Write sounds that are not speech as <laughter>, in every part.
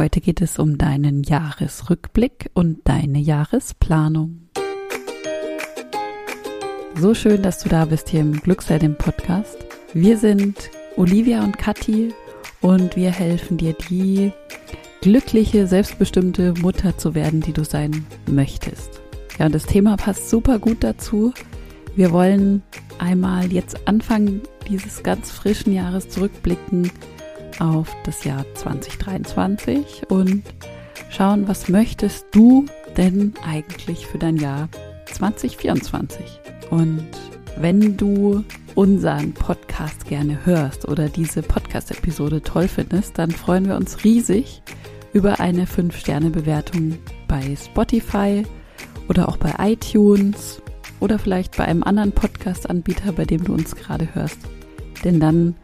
Heute geht es um deinen Jahresrückblick und deine Jahresplanung. So schön, dass du da bist hier im Glücksheldin Podcast. Wir sind Olivia und Kathi und wir helfen dir, die glückliche, selbstbestimmte Mutter zu werden, die du sein möchtest. Ja, und das Thema passt super gut dazu. Wir wollen einmal jetzt Anfang dieses ganz frischen Jahres zurückblicken auf das Jahr 2023 und schauen, was möchtest du denn eigentlich für dein Jahr 2024? Und wenn du unseren Podcast gerne hörst oder diese Podcast-Episode toll findest, dann freuen wir uns riesig über eine 5-Sterne-Bewertung bei Spotify oder auch bei iTunes oder vielleicht bei einem anderen Podcast-Anbieter, bei dem du uns gerade hörst. Denn dann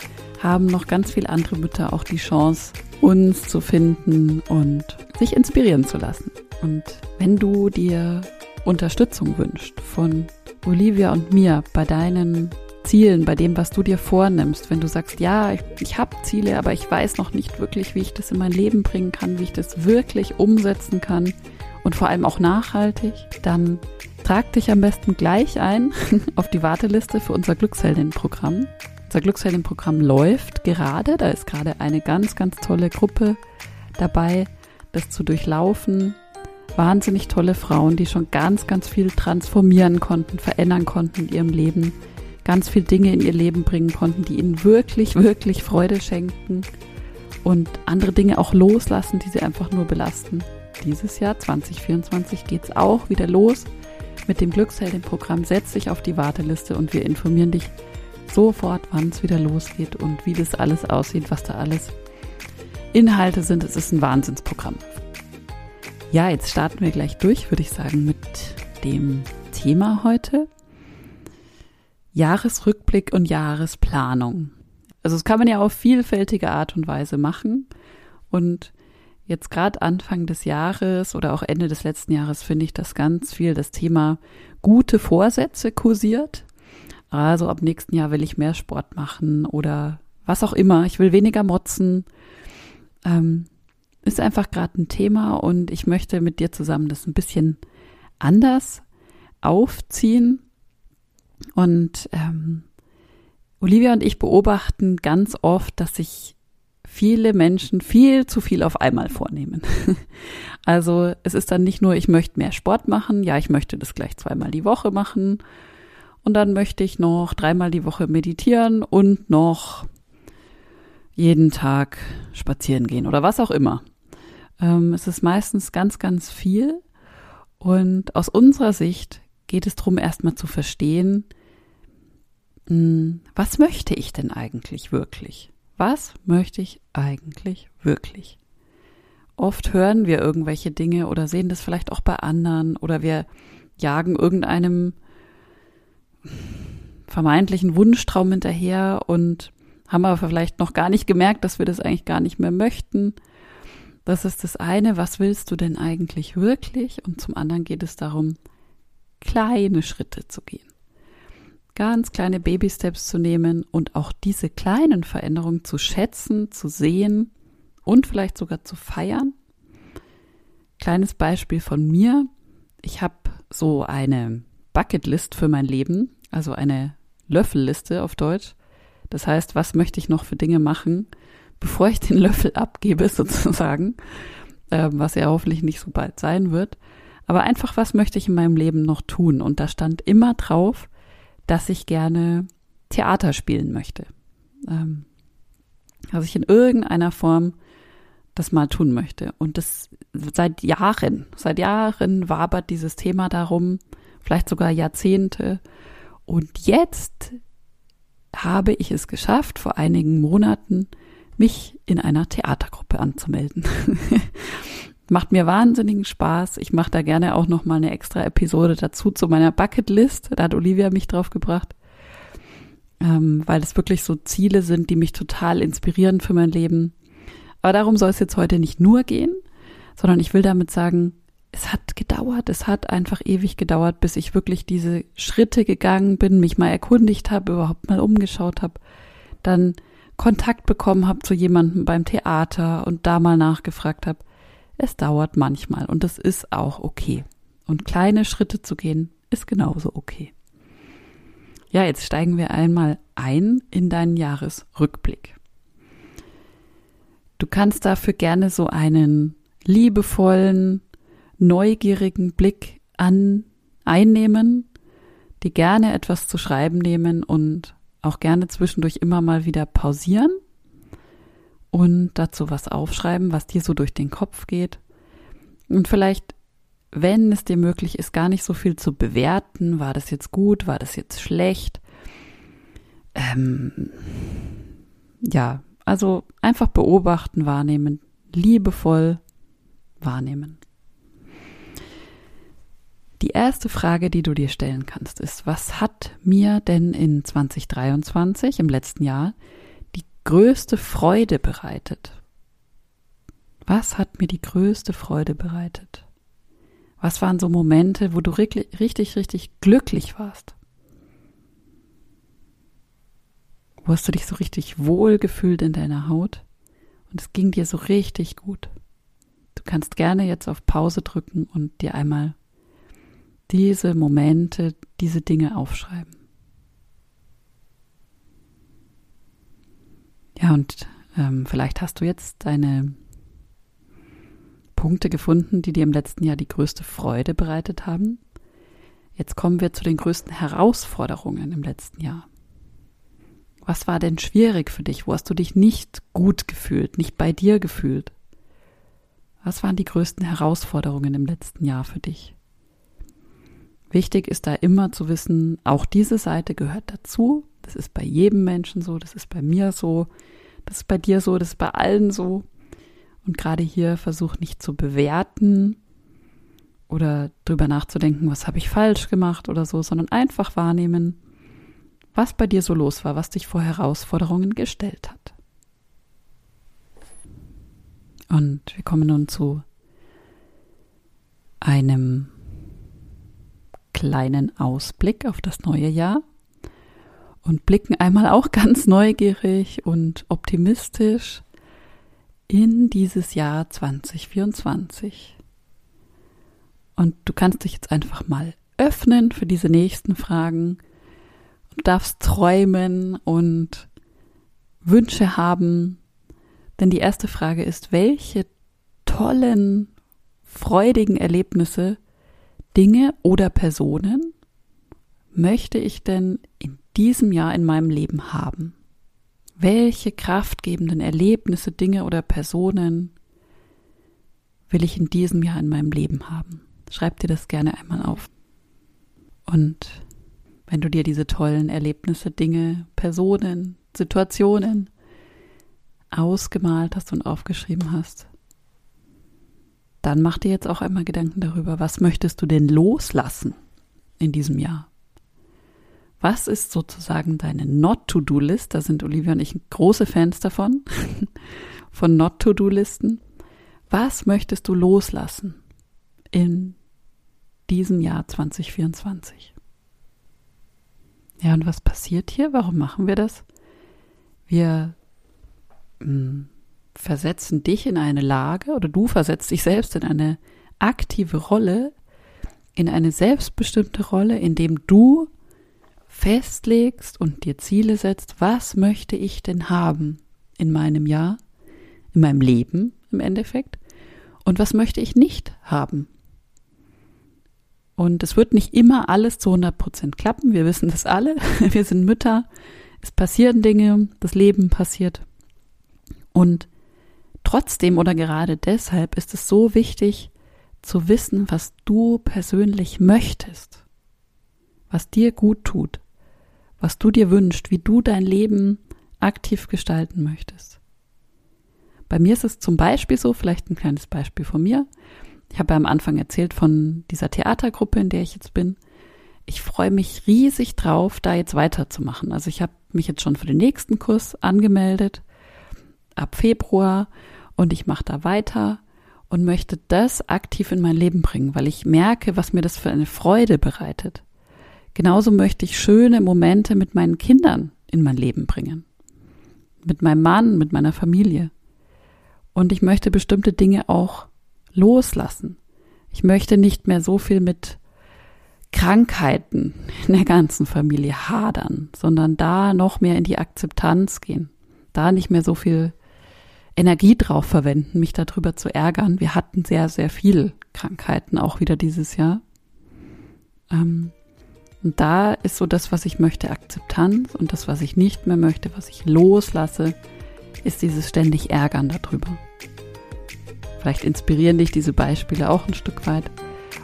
haben noch ganz viele andere Mütter auch die Chance, uns zu finden und sich inspirieren zu lassen. Und wenn du dir Unterstützung wünschst von Olivia und mir bei deinen Zielen, bei dem, was du dir vornimmst, wenn du sagst, ja, ich, ich habe Ziele, aber ich weiß noch nicht wirklich, wie ich das in mein Leben bringen kann, wie ich das wirklich umsetzen kann und vor allem auch nachhaltig, dann trag dich am besten gleich ein <laughs> auf die Warteliste für unser Glücksheldin-Programm. Unser Glücksheldin-Programm läuft gerade, da ist gerade eine ganz, ganz tolle Gruppe dabei, das zu durchlaufen wahnsinnig tolle Frauen, die schon ganz, ganz viel transformieren konnten, verändern konnten in ihrem Leben, ganz viel Dinge in ihr Leben bringen konnten, die ihnen wirklich, wirklich Freude schenken und andere Dinge auch loslassen, die sie einfach nur belasten. Dieses Jahr 2024 geht es auch wieder los mit dem Glücksheldin-Programm. Setz dich auf die Warteliste und wir informieren dich sofort, wann es wieder losgeht und wie das alles aussieht, was da alles Inhalte sind. Es ist ein Wahnsinnsprogramm. Ja, jetzt starten wir gleich durch, würde ich sagen, mit dem Thema heute. Jahresrückblick und Jahresplanung. Also das kann man ja auf vielfältige Art und Weise machen. Und jetzt gerade Anfang des Jahres oder auch Ende des letzten Jahres finde ich, dass ganz viel das Thema gute Vorsätze kursiert. Also ab nächsten Jahr will ich mehr Sport machen oder was auch immer. Ich will weniger motzen. Ähm, ist einfach gerade ein Thema und ich möchte mit dir zusammen das ein bisschen anders aufziehen. Und ähm, Olivia und ich beobachten ganz oft, dass sich viele Menschen viel zu viel auf einmal vornehmen. <laughs> Also es ist dann nicht nur, ich möchte mehr Sport machen, ja, ich möchte das gleich zweimal die Woche machen und dann möchte ich noch dreimal die Woche meditieren und noch jeden Tag spazieren gehen oder was auch immer. Ähm, es ist meistens ganz, ganz viel. Und aus unserer Sicht geht es darum, erstmal zu verstehen, hm, was möchte ich denn eigentlich wirklich? Was möchte ich eigentlich wirklich? Oft hören wir irgendwelche Dinge oder sehen das vielleicht auch bei anderen oder wir jagen irgendeinem vermeintlichen Wunschtraum hinterher und haben aber vielleicht noch gar nicht gemerkt, dass wir das eigentlich gar nicht mehr möchten das ist das eine, was willst du denn eigentlich wirklich? Und zum anderen geht es darum, kleine Schritte zu gehen. Ganz kleine Baby-Steps zu nehmen und auch diese kleinen Veränderungen zu schätzen, zu sehen und vielleicht sogar zu feiern. Kleines Beispiel von mir. Ich habe so eine Bucketlist für mein Leben, also eine Löffelliste auf Deutsch. Das heißt, was möchte ich noch für Dinge machen, bevor ich den <laughs> Löffel abgebe, <laughs> sozusagen, äh, was ja hoffentlich nicht so bald sein wird. Aber einfach, was möchte ich in meinem Leben noch tun? Und da stand immer drauf, dass ich gerne Theater spielen möchte. Ähm, dass ich in irgendeiner Form das mal tun möchte. Und das seit Jahren, seit Jahren wabert dieses Thema darum, vielleicht sogar Jahrzehnte. Und jetzt habe ich es geschafft, vor einigen Monaten mich in einer Theatergruppe anzumelden. <laughs> Macht mir wahnsinnigen Spaß. Ich mache da gerne auch noch mal eine extra Episode dazu zu meiner Bucketlist. Da hat Olivia mich drauf gebracht, ähm, weil es wirklich so Ziele sind, die mich total inspirieren für mein Leben. Aber darum soll es jetzt heute nicht nur gehen, sondern ich will damit sagen, es hat gedauert, es hat einfach ewig gedauert, bis ich wirklich diese Schritte gegangen bin, mich mal erkundigt habe, überhaupt mal umgeschaut habe, dann Kontakt bekommen habe zu jemandem beim Theater und da mal nachgefragt habe. Es dauert manchmal und das ist auch okay. Und kleine Schritte zu gehen ist genauso okay. Ja, jetzt steigen wir einmal ein in deinen Jahresrückblick. Du kannst dafür gerne so einen liebevollen, neugierigen Blick an einnehmen, die gerne etwas zu schreiben nehmen und auch gerne zwischendurch immer mal wieder pausieren und dazu was aufschreiben, was dir so durch den Kopf geht. Und vielleicht, wenn es dir möglich ist, gar nicht so viel zu bewerten, war das jetzt gut, war das jetzt schlecht. Ähm, ja, also einfach beobachten, wahrnehmen, liebevoll wahrnehmen. Die erste Frage, die du dir stellen kannst, ist, was hat mir denn in 2023, im letzten Jahr, die größte Freude bereitet? Was hat mir die größte Freude bereitet? Was waren so Momente, wo du richtig, richtig, glücklich warst? Wo hast du dich so richtig wohl gefühlt in deiner Haut? Und es ging dir so richtig gut. Du kannst gerne jetzt auf Pause drücken und dir einmal diese Momente, diese Dinge aufschreiben. Ja, und ähm, vielleicht hast du jetzt deine Punkte gefunden, die dir im letzten Jahr die größte Freude bereitet haben. Jetzt kommen wir zu den größten Herausforderungen im letzten Jahr. Was war denn schwierig für dich? Wo hast du dich nicht gut gefühlt, nicht bei dir gefühlt? Was waren die größten Herausforderungen im letzten Jahr für dich? Wichtig ist da immer zu wissen, auch diese Seite gehört dazu. Das ist bei jedem Menschen so, das ist bei mir so, das ist bei dir so, das ist bei allen so. Und gerade hier versuch nicht zu bewerten oder drüber nachzudenken, was habe ich falsch gemacht oder so, sondern einfach wahrnehmen, was bei dir so los war, was dich vor Herausforderungen gestellt hat. Und wir kommen nun zu einem kleinen Ausblick auf das neue Jahr und blicken einmal auch <laughs> ganz neugierig und optimistisch in dieses Jahr 2024. Und du kannst dich jetzt einfach mal öffnen für diese nächsten Fragen. Du darfst träumen und Wünsche haben. Denn die erste Frage ist, welche tollen, freudigen Erlebnisse Dinge oder Personen möchte ich denn in diesem Jahr in meinem Leben haben? Welche kraftgebenden Erlebnisse, Dinge oder Personen will ich in diesem Jahr in meinem Leben haben? Schreib dir das gerne einmal auf. Und wenn du dir diese tollen Erlebnisse, Dinge, Personen, Situationen ausgemalt hast und aufgeschrieben hast, dann mach dir jetzt auch einmal Gedanken darüber, was möchtest du denn loslassen in diesem Jahr? Was ist sozusagen deine Not-to-Do-List? Da sind Olivia und ich große Fans davon, <laughs> von Not-to-Do-Listen. Was möchtest du loslassen in diesem Jahr 2024? Ja, und was passiert hier? Warum machen wir das? Wir mh, hm, versetzen dich in eine Lage oder du versetzt dich selbst in eine aktive Rolle, in eine selbstbestimmte Rolle, in dem du festlegst und dir Ziele setzt, was möchte ich denn haben in meinem Jahr, in meinem Leben im Endeffekt und was möchte ich nicht haben. Und es wird nicht immer alles zu 100 Prozent klappen, wir wissen das alle, <laughs> wir sind Mütter, es passieren Dinge, das Leben passiert und Trotzdem oder gerade deshalb ist es so wichtig zu wissen, was du persönlich möchtest, was dir gut tut, was du dir wünschst, wie du dein Leben aktiv gestalten möchtest. Bei mir ist es zum Beispiel so, vielleicht ein kleines Beispiel von mir. Ich habe ja am Anfang erzählt von dieser Theatergruppe, in der ich jetzt bin. Ich freue mich riesig drauf, da jetzt weiterzumachen. Also ich habe mich jetzt schon für den nächsten Kurs angemeldet ab Februar und ich mache da weiter und möchte das aktiv in mein Leben bringen, weil ich merke, was mir das für eine Freude bereitet. Genauso möchte ich schöne Momente mit meinen Kindern in mein Leben bringen. mit meinem Mann, mit meiner Familie. Und ich möchte bestimmte Dinge auch loslassen. Ich möchte nicht mehr so viel mit Krankheiten in der ganzen Familie hadern, sondern da noch mehr in die Akzeptanz gehen. Da nicht mehr so viel Energie drauf verwenden, mich darüber zu ärgern. Wir hatten sehr, sehr viel Krankheiten auch wieder dieses Jahr. Ähm, und da ist so das, was ich möchte, Akzeptanz und das, was ich nicht mehr möchte, was ich loslasse, ist dieses ständig Ärgern darüber. Vielleicht inspirieren dich diese Beispiele auch ein Stück weit.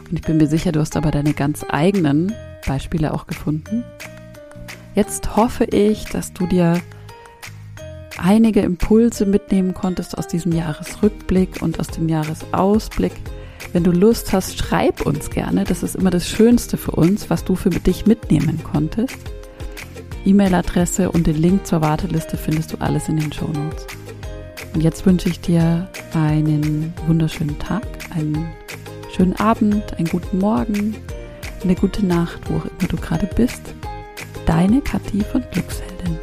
Und ich bin mir sicher, du hast aber deine ganz eigenen Beispiele auch gefunden. Jetzt hoffe ich, dass du dir einige Impulse mitnehmen konntest aus diesem Jahresrückblick und aus dem Jahresausblick. Wenn du Lust hast, schreib uns gerne. Das ist immer das Schönste für uns, was du für dich mitnehmen konntest. E-Mail-Adresse und den Link zur Warteliste findest du alles in den Show Notes. Und jetzt wünsche ich dir einen wunderschönen Tag, einen schönen Abend, einen guten Morgen, eine gute Nacht, wo auch immer du gerade bist. Deine Kathi von Glücksheldin.